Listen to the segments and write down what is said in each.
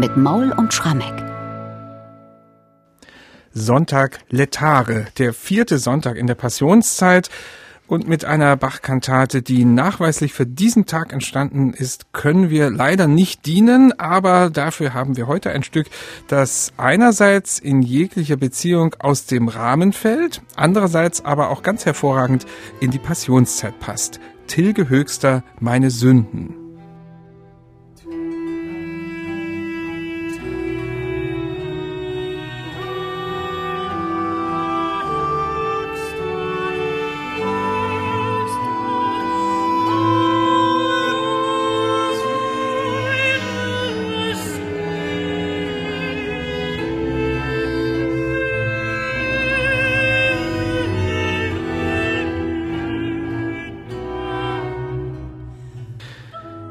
mit Maul und Schrammeck. Sonntag Letare, der vierte Sonntag in der Passionszeit. Und mit einer Bachkantate, die nachweislich für diesen Tag entstanden ist, können wir leider nicht dienen, aber dafür haben wir heute ein Stück, das einerseits in jeglicher Beziehung aus dem Rahmen fällt, andererseits aber auch ganz hervorragend in die Passionszeit passt. Tilge Höchster, meine Sünden.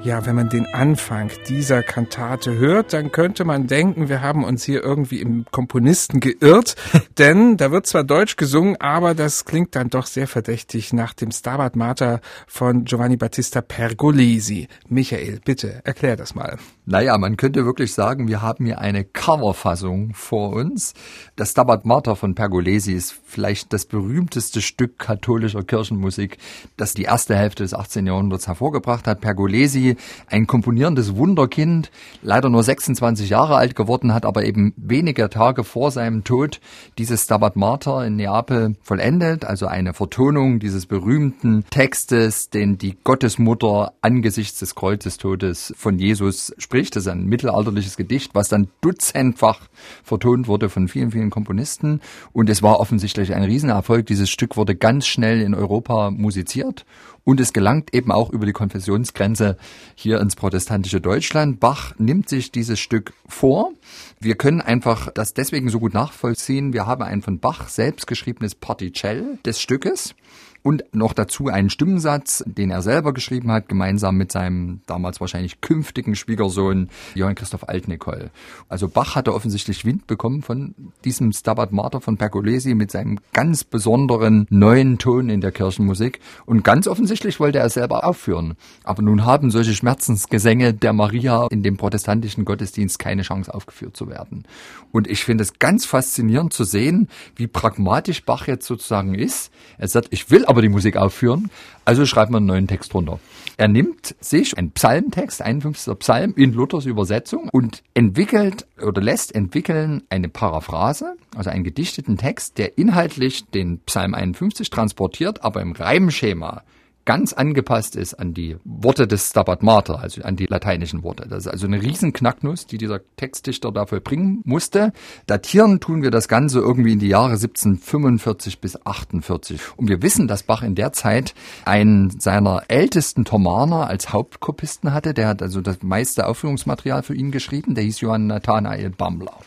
Ja, wenn man den Anfang dieser Kantate hört, dann könnte man denken, wir haben uns hier irgendwie im Komponisten geirrt, denn da wird zwar Deutsch gesungen, aber das klingt dann doch sehr verdächtig nach dem Stabat Mater von Giovanni Battista Pergolesi. Michael, bitte erklär das mal. Naja, man könnte wirklich sagen, wir haben hier eine Coverfassung vor uns. Das Stabat Mater von Pergolesi ist vielleicht das berühmteste Stück katholischer Kirchenmusik, das die erste Hälfte des 18. Jahrhunderts hervorgebracht hat. Pergolesi ein komponierendes Wunderkind, leider nur 26 Jahre alt geworden, hat aber eben wenige Tage vor seinem Tod dieses Stabat Mater in Neapel vollendet, also eine Vertonung dieses berühmten Textes, den die Gottesmutter angesichts des Kreuzestodes von Jesus spricht. Das ist ein mittelalterliches Gedicht, was dann dutzendfach vertont wurde von vielen, vielen Komponisten. Und es war offensichtlich ein Riesenerfolg. Dieses Stück wurde ganz schnell in Europa musiziert und es gelangt eben auch über die Konfessionsgrenze hier ins protestantische Deutschland. Bach nimmt sich dieses Stück vor. Wir können einfach das deswegen so gut nachvollziehen. Wir haben ein von Bach selbst geschriebenes Particell des Stückes und noch dazu einen Stimmensatz, den er selber geschrieben hat, gemeinsam mit seinem damals wahrscheinlich künftigen Schwiegersohn Johann Christoph Altnicol. Also Bach hatte offensichtlich Wind bekommen von diesem Stabat Mater von Pergolesi mit seinem ganz besonderen neuen Ton in der Kirchenmusik und ganz offensichtlich wollte er selber aufführen. Aber nun haben solche Schmerzensgesänge der Maria in dem protestantischen Gottesdienst keine Chance aufgeführt zu werden. Und ich finde es ganz faszinierend zu sehen, wie pragmatisch Bach jetzt sozusagen ist. Er sagt, ich will aber die Musik aufführen, also schreibt man einen neuen Text drunter. Er nimmt sich einen Psalmtext, 51. Psalm in Luthers Übersetzung und entwickelt oder lässt entwickeln eine Paraphrase, also einen gedichteten Text, der inhaltlich den Psalm 51 transportiert, aber im Reimschema ganz angepasst ist an die Worte des Stabat Mater, also an die lateinischen Worte. Das ist also eine riesen Knacknuss, die dieser Textdichter dafür bringen musste. Datieren tun wir das Ganze irgendwie in die Jahre 1745 bis 48. Und wir wissen, dass Bach in der Zeit einen seiner ältesten Thomaner als Hauptkopisten hatte. Der hat also das meiste Aufführungsmaterial für ihn geschrieben. Der hieß Johann Nathanael Bammler.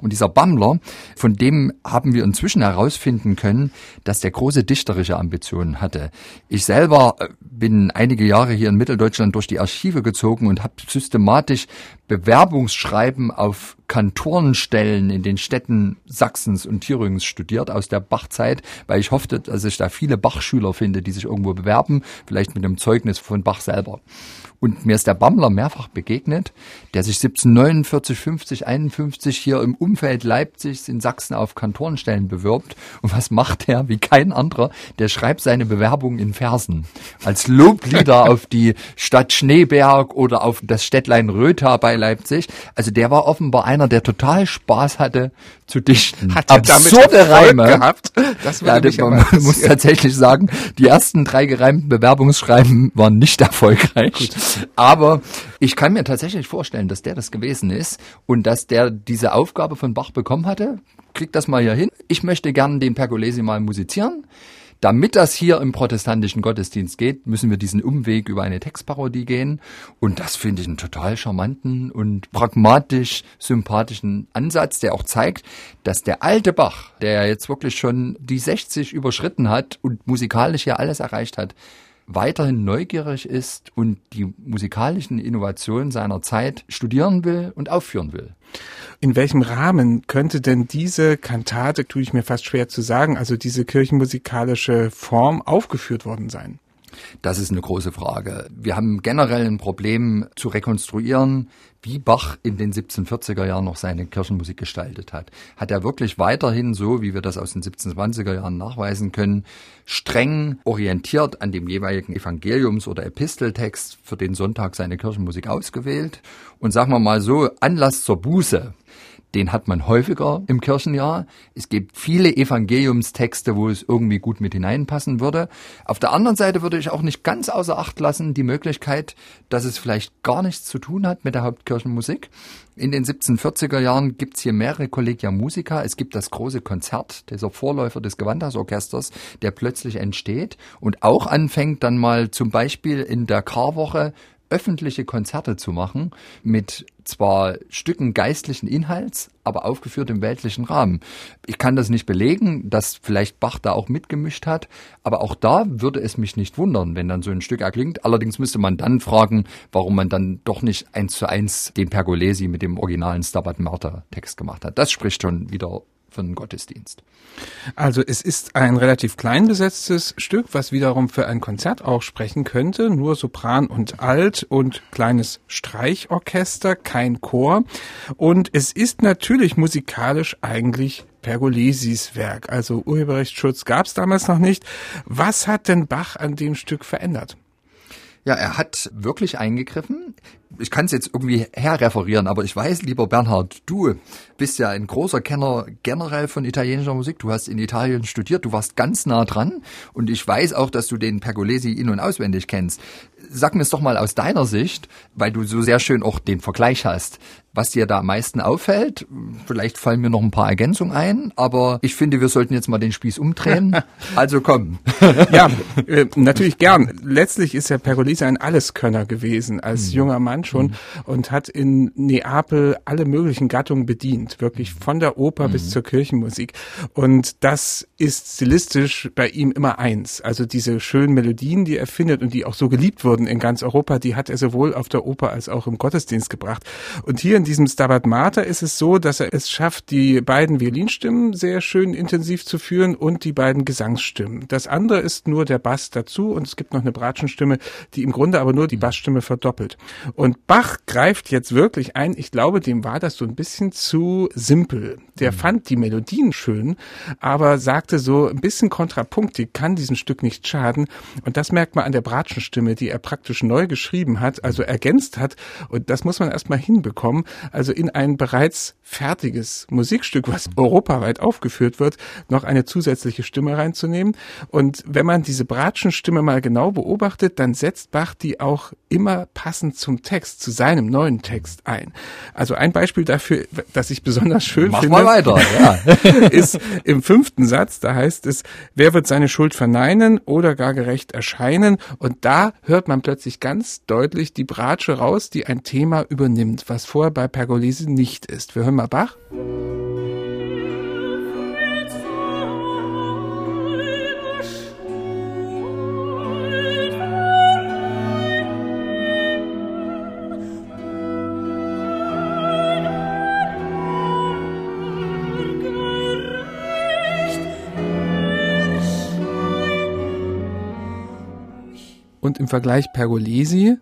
Und dieser Bammler, von dem haben wir inzwischen herausfinden können, dass der große dichterische Ambitionen hatte. Ich selber äh, bin einige Jahre hier in Mitteldeutschland durch die Archive gezogen und habe systematisch Bewerbungsschreiben auf Kantorenstellen in den Städten Sachsens und Thüringens studiert aus der Bachzeit, weil ich hoffte, dass ich da viele Bachschüler finde, die sich irgendwo bewerben, vielleicht mit einem Zeugnis von Bach selber. Und mir ist der Bammler mehrfach begegnet, der sich 1749, 50, 51 hier im Umfeld Leipzigs in Sachsen auf Kantorenstellen bewirbt. Und was macht er wie kein anderer? Der schreibt seine Bewerbung in Versen. Als Loblieder auf die Stadt Schneeberg oder auf das Städtlein Rötha bei Leipzig. Also der war offenbar einer, der total Spaß hatte zu dichten. Hat er Absurde Reime gehabt? Das ja, man muss tatsächlich sagen, die ersten drei gereimten Bewerbungsschreiben waren nicht erfolgreich. Gut. Aber ich kann mir tatsächlich vorstellen, dass der das gewesen ist und dass der diese Aufgabe von Bach bekommen hatte. Kriegt das mal hier hin. Ich möchte gerne den Pergolesi mal musizieren. Damit das hier im protestantischen Gottesdienst geht, müssen wir diesen Umweg über eine Textparodie gehen. Und das finde ich einen total charmanten und pragmatisch sympathischen Ansatz, der auch zeigt, dass der alte Bach, der jetzt wirklich schon die 60 überschritten hat und musikalisch ja alles erreicht hat, weiterhin neugierig ist und die musikalischen Innovationen seiner Zeit studieren will und aufführen will. In welchem Rahmen könnte denn diese Kantate, tue ich mir fast schwer zu sagen, also diese kirchenmusikalische Form aufgeführt worden sein? Das ist eine große Frage. Wir haben generell ein Problem zu rekonstruieren, wie Bach in den 1740er Jahren noch seine Kirchenmusik gestaltet hat. Hat er wirklich weiterhin so, wie wir das aus den 1720er Jahren nachweisen können, streng orientiert an dem jeweiligen Evangeliums- oder Episteltext für den Sonntag seine Kirchenmusik ausgewählt? Und sagen wir mal so, Anlass zur Buße den hat man häufiger im Kirchenjahr. Es gibt viele Evangeliumstexte, wo es irgendwie gut mit hineinpassen würde. Auf der anderen Seite würde ich auch nicht ganz außer Acht lassen die Möglichkeit, dass es vielleicht gar nichts zu tun hat mit der Hauptkirchenmusik. In den 1740er Jahren gibt es hier mehrere Collegia Musica. Es gibt das große Konzert, dieser Vorläufer des Gewandhausorchesters, der plötzlich entsteht und auch anfängt dann mal zum Beispiel in der Karwoche öffentliche Konzerte zu machen mit zwar Stücken geistlichen Inhalts, aber aufgeführt im weltlichen Rahmen. Ich kann das nicht belegen, dass vielleicht Bach da auch mitgemischt hat, aber auch da würde es mich nicht wundern, wenn dann so ein Stück erklingt. Allerdings müsste man dann fragen, warum man dann doch nicht eins zu eins den Pergolesi mit dem originalen Stabat Mater Text gemacht hat. Das spricht schon wieder für einen Gottesdienst. Also es ist ein relativ klein besetztes Stück, was wiederum für ein Konzert auch sprechen könnte. Nur Sopran und Alt und kleines Streichorchester, kein Chor. Und es ist natürlich musikalisch eigentlich Pergolesis Werk. Also Urheberrechtsschutz gab es damals noch nicht. Was hat denn Bach an dem Stück verändert? Ja, er hat wirklich eingegriffen. Ich kann es jetzt irgendwie herreferieren, aber ich weiß, lieber Bernhard, du bist ja ein großer Kenner generell von italienischer Musik. Du hast in Italien studiert, du warst ganz nah dran und ich weiß auch, dass du den Pergolesi in- und auswendig kennst. Sag mir es doch mal aus deiner Sicht, weil du so sehr schön auch den Vergleich hast was dir da am meisten auffällt. Vielleicht fallen mir noch ein paar Ergänzungen ein, aber ich finde, wir sollten jetzt mal den Spieß umdrehen. Also komm. ja, äh, natürlich gern. Letztlich ist Herr Pergolesi ein Alleskönner gewesen als mhm. junger Mann schon mhm. und hat in Neapel alle möglichen Gattungen bedient, wirklich von der Oper mhm. bis zur Kirchenmusik. Und das ist stilistisch bei ihm immer eins. Also diese schönen Melodien, die er findet und die auch so geliebt wurden in ganz Europa, die hat er sowohl auf der Oper als auch im Gottesdienst gebracht. Und hier in diesem Stabat Mater ist es so, dass er es schafft, die beiden Violinstimmen sehr schön intensiv zu führen und die beiden Gesangsstimmen. Das andere ist nur der Bass dazu und es gibt noch eine Bratschenstimme, die im Grunde aber nur die Bassstimme verdoppelt. Und Bach greift jetzt wirklich ein. Ich glaube, dem war das so ein bisschen zu simpel. Der mhm. fand die Melodien schön, aber sagte so ein bisschen Kontrapunkt, die kann diesem Stück nicht schaden. Und das merkt man an der Bratschenstimme, die er praktisch neu geschrieben hat, also ergänzt hat. Und das muss man erstmal hinbekommen also in ein bereits fertiges Musikstück, was europaweit aufgeführt wird, noch eine zusätzliche Stimme reinzunehmen. Und wenn man diese Bratschenstimme mal genau beobachtet, dann setzt Bach die auch immer passend zum Text, zu seinem neuen Text ein. Also ein Beispiel dafür, das ich besonders schön Mach finde, mal weiter, ja. ist im fünften Satz, da heißt es, wer wird seine Schuld verneinen oder gar gerecht erscheinen? Und da hört man plötzlich ganz deutlich die Bratsche raus, die ein Thema übernimmt, was vorher bei Pergolesi nicht ist. Wir hören mal Bach. Und im Vergleich Pergolesi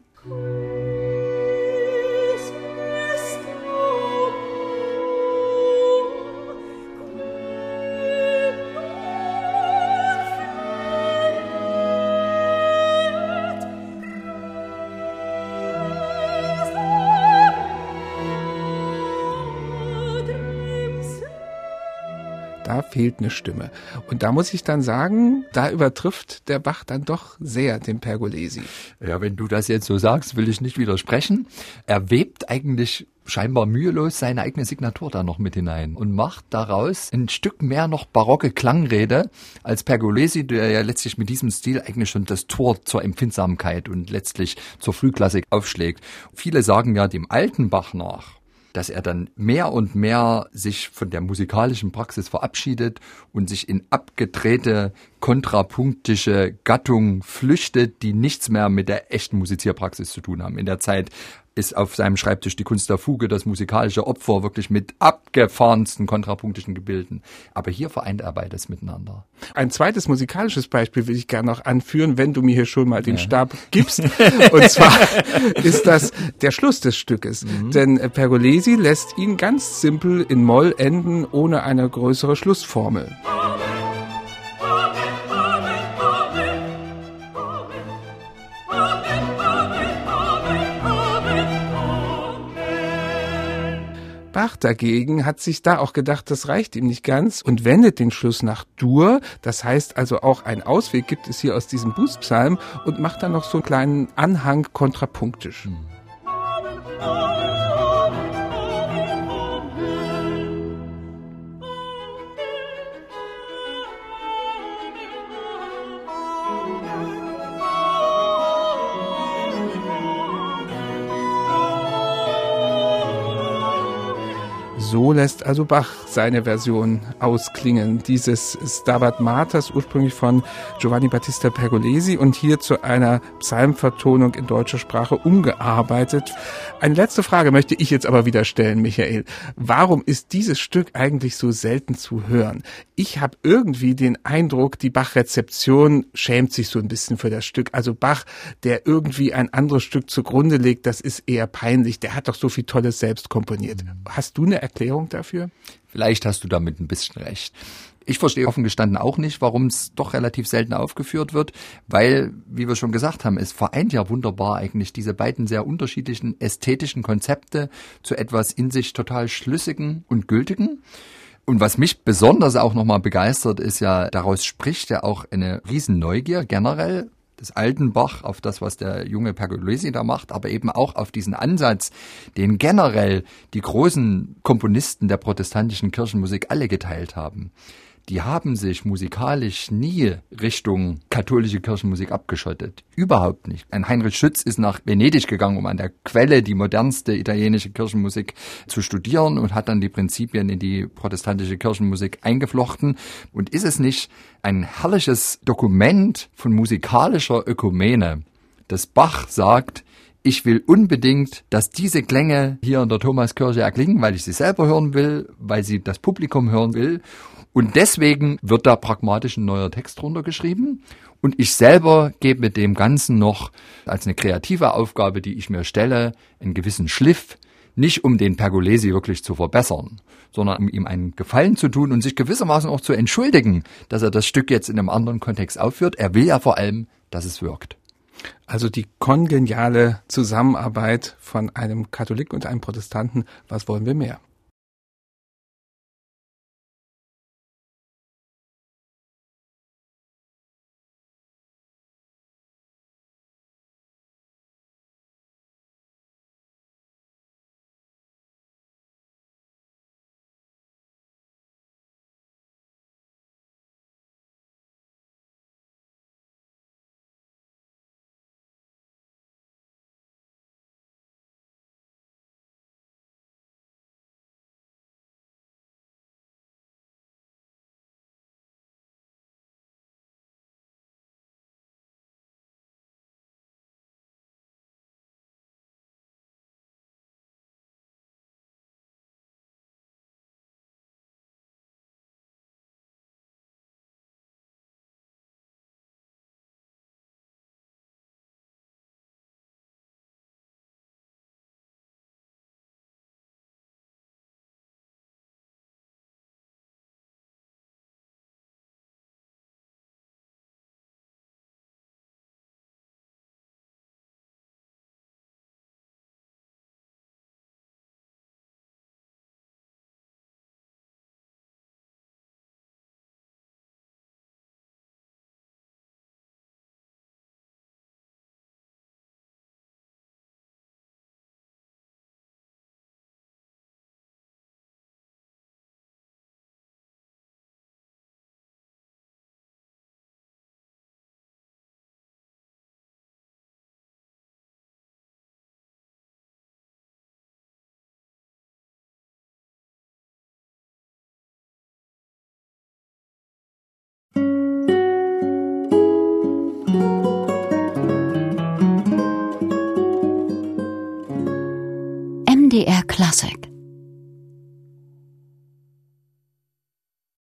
fehlt eine Stimme. Und da muss ich dann sagen, da übertrifft der Bach dann doch sehr den Pergolesi. Ja, wenn du das jetzt so sagst, will ich nicht widersprechen. Er webt eigentlich scheinbar mühelos seine eigene Signatur da noch mit hinein und macht daraus ein Stück mehr noch barocke Klangrede als Pergolesi, der ja letztlich mit diesem Stil eigentlich schon das Tor zur Empfindsamkeit und letztlich zur Frühklassik aufschlägt. Viele sagen ja dem alten Bach nach, dass er dann mehr und mehr sich von der musikalischen Praxis verabschiedet und sich in abgedrehte kontrapunktische Gattungen flüchtet, die nichts mehr mit der echten Musizierpraxis zu tun haben. In der Zeit ist auf seinem Schreibtisch die Kunst der Fuge, das musikalische Opfer, wirklich mit abgefahrensten kontrapunktischen Gebilden. Aber hier vereint er beides miteinander. Ein zweites musikalisches Beispiel will ich gerne noch anführen, wenn du mir hier schon mal den ja. Stab gibst. Und zwar ist das der Schluss des Stückes. Mhm. Denn Pergolesi lässt ihn ganz simpel in Moll enden, ohne eine größere Schlussformel. Bach dagegen hat sich da auch gedacht, das reicht ihm nicht ganz und wendet den Schluss nach Dur. Das heißt also auch ein Ausweg gibt es hier aus diesem Bußpsalm und macht dann noch so einen kleinen Anhang kontrapunktisch. Mhm. So lässt also Bach seine Version ausklingen. Dieses Stabat Maters, ursprünglich von Giovanni Battista Pergolesi und hier zu einer Psalmvertonung in deutscher Sprache umgearbeitet. Eine letzte Frage möchte ich jetzt aber wieder stellen, Michael. Warum ist dieses Stück eigentlich so selten zu hören? Ich habe irgendwie den Eindruck, die Bach-Rezeption schämt sich so ein bisschen für das Stück. Also Bach, der irgendwie ein anderes Stück zugrunde legt, das ist eher peinlich. Der hat doch so viel Tolles selbst komponiert. Hast du eine Erklärung? Erklärung dafür? Vielleicht hast du damit ein bisschen recht. Ich verstehe offen gestanden auch nicht, warum es doch relativ selten aufgeführt wird, weil, wie wir schon gesagt haben, es vereint ja wunderbar eigentlich diese beiden sehr unterschiedlichen ästhetischen Konzepte zu etwas in sich total schlüssigen und gültigen. Und was mich besonders auch nochmal begeistert, ist ja, daraus spricht ja auch eine Riesenneugier generell des alten Bach, auf das, was der junge Pergolesi da macht, aber eben auch auf diesen Ansatz, den generell die großen Komponisten der protestantischen Kirchenmusik alle geteilt haben die haben sich musikalisch nie Richtung katholische Kirchenmusik abgeschottet. Überhaupt nicht. Ein Heinrich Schütz ist nach Venedig gegangen, um an der Quelle die modernste italienische Kirchenmusik zu studieren und hat dann die Prinzipien in die protestantische Kirchenmusik eingeflochten. Und ist es nicht ein herrliches Dokument von musikalischer Ökumene, dass Bach sagt, ich will unbedingt, dass diese Klänge hier in der Thomaskirche erklingen, weil ich sie selber hören will, weil sie das Publikum hören will. Und deswegen wird da pragmatisch ein neuer Text drunter geschrieben. Und ich selber gebe mit dem Ganzen noch als eine kreative Aufgabe, die ich mir stelle, einen gewissen Schliff, nicht um den Pergolesi wirklich zu verbessern, sondern um ihm einen Gefallen zu tun und sich gewissermaßen auch zu entschuldigen, dass er das Stück jetzt in einem anderen Kontext aufführt. Er will ja vor allem, dass es wirkt. Also die kongeniale Zusammenarbeit von einem Katholik und einem Protestanten, was wollen wir mehr? MDR Classic.